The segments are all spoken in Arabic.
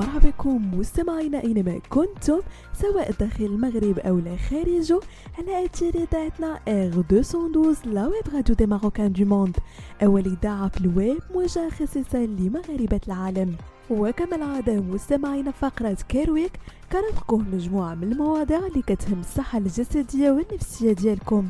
مرحبا بكم مستمعينا أينما كنتم سواء داخل المغرب أو لا خارجه على أثير إذاعتنا R 212 la web radio des Marocains du monde. أول إذاعة في الويب موجهة خصيصا لمغاربة العالم. وكما العادة مستمعينا فقرة Care Week كنطرقوه مجموعة من المواضيع اللي كتهم الصحة الجسدية والنفسية ديالكم.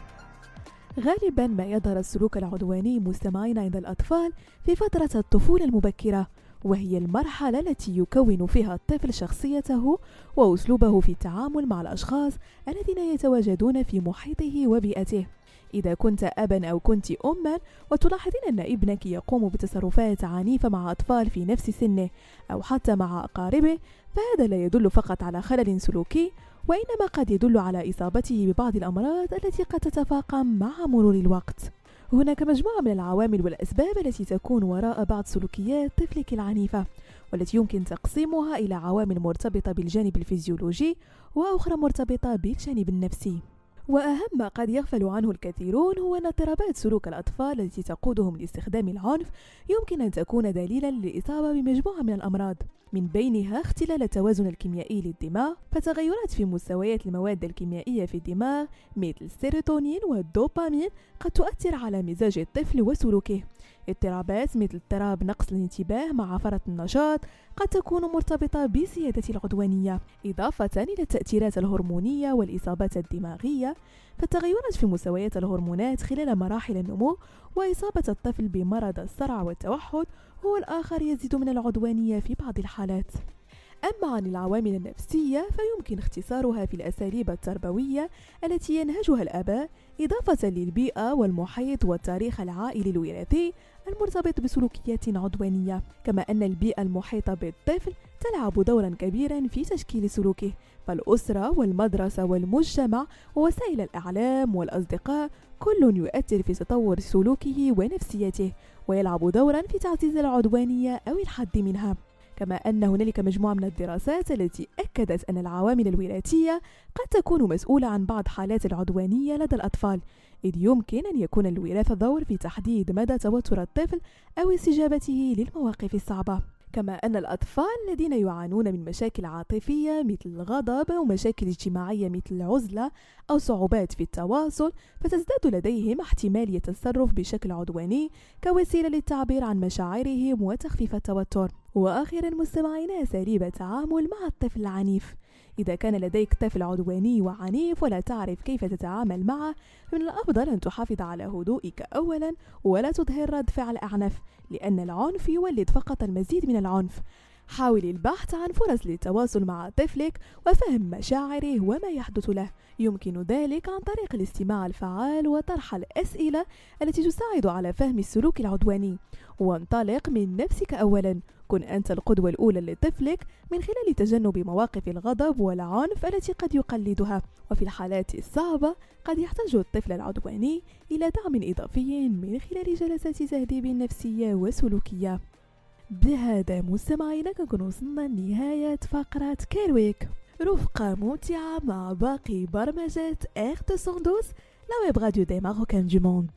غالبا ما يظهر السلوك العدواني مستمعين عند الأطفال في فترة الطفولة المبكرة. وهي المرحلة التي يكون فيها الطفل شخصيته وأسلوبه في التعامل مع الأشخاص الذين يتواجدون في محيطه وبيئته. إذا كنت أبا أو كنت أما وتلاحظين أن ابنك يقوم بتصرفات عنيفة مع أطفال في نفس سنه أو حتى مع أقاربه فهذا لا يدل فقط على خلل سلوكي وإنما قد يدل على إصابته ببعض الأمراض التي قد تتفاقم مع مرور الوقت. هناك مجموعة من العوامل والأسباب التي تكون وراء بعض سلوكيات طفلك العنيفة والتي يمكن تقسيمها إلى عوامل مرتبطة بالجانب الفيزيولوجي وأخرى مرتبطة بالجانب النفسي. وأهم ما قد يغفل عنه الكثيرون هو أن اضطرابات سلوك الأطفال التي تقودهم لاستخدام العنف يمكن أن تكون دليلا للإصابة بمجموعة من الأمراض. من بينها اختلال التوازن الكيميائي للدماغ فتغيرات في مستويات المواد الكيميائية في الدماغ مثل السيروتونين والدوبامين قد تؤثر على مزاج الطفل وسلوكه. اضطرابات مثل اضطراب نقص الانتباه مع فرط النشاط قد تكون مرتبطة بزيادة العدوانية إضافة إلى التأثيرات الهرمونية والإصابات الدماغية. فالتغيرات في مستويات الهرمونات خلال مراحل النمو وإصابة الطفل بمرض الصرع والتوحد هو الآخر يزيد من العدوانية في بعض الحالات. أما عن العوامل النفسية فيمكن اختصارها في الأساليب التربوية التي ينهجها الآباء إضافة للبيئة والمحيط والتاريخ العائلي الوراثي المرتبط بسلوكيات عدوانية. كما أن البيئة المحيطة بالطفل تلعب دورا كبيرا في تشكيل سلوكه فالأسرة والمدرسة والمجتمع ووسائل الإعلام والأصدقاء كل يؤثر في تطور سلوكه ونفسيته ويلعب دورا في تعزيز العدوانية أو الحد منها. كما أن هنالك مجموعة من الدراسات التي أكدت أن العوامل الوراثية قد تكون مسؤولة عن بعض حالات العدوانية لدى الأطفال إذ يمكن أن يكون الوراثة دور في تحديد مدى توتر الطفل أو استجابته للمواقف الصعبة. كما أن الأطفال الذين يعانون من مشاكل عاطفية مثل الغضب أو مشاكل اجتماعية مثل العزلة أو صعوبات في التواصل فتزداد لديهم احتمالية التصرف بشكل عدواني كوسيلة للتعبير عن مشاعرهم وتخفيف التوتر. وأخيرا مستمعين أساليب التعامل مع الطفل العنيف. إذا كان لديك طفل عدواني وعنيف ولا تعرف كيف تتعامل معه من الأفضل أن تحافظ على هدوئك أولا ولا تظهر رد فعل أعنف لأن العنف يولد فقط المزيد من العنف. حاول البحث عن فرص للتواصل مع طفلك وفهم مشاعره وما يحدث له. يمكن ذلك عن طريق الاستماع الفعال وطرح الأسئلة التي تساعد على فهم السلوك العدواني. وانطلق من نفسك أولا. كن أنت القدوة الأولى لطفلك من خلال تجنب مواقف الغضب والعنف التي قد يقلدها. وفي الحالات الصعبة قد يحتاج الطفل العدواني إلى دعم إضافي من خلال جلسات تهذيب نفسية وسلوكية. بهذا مستمعينا كنكون وصلنا لنهاية فقرة Care Week رفقة ممتعة مع باقي برمجات R 212 la web radio des Marocains du monde.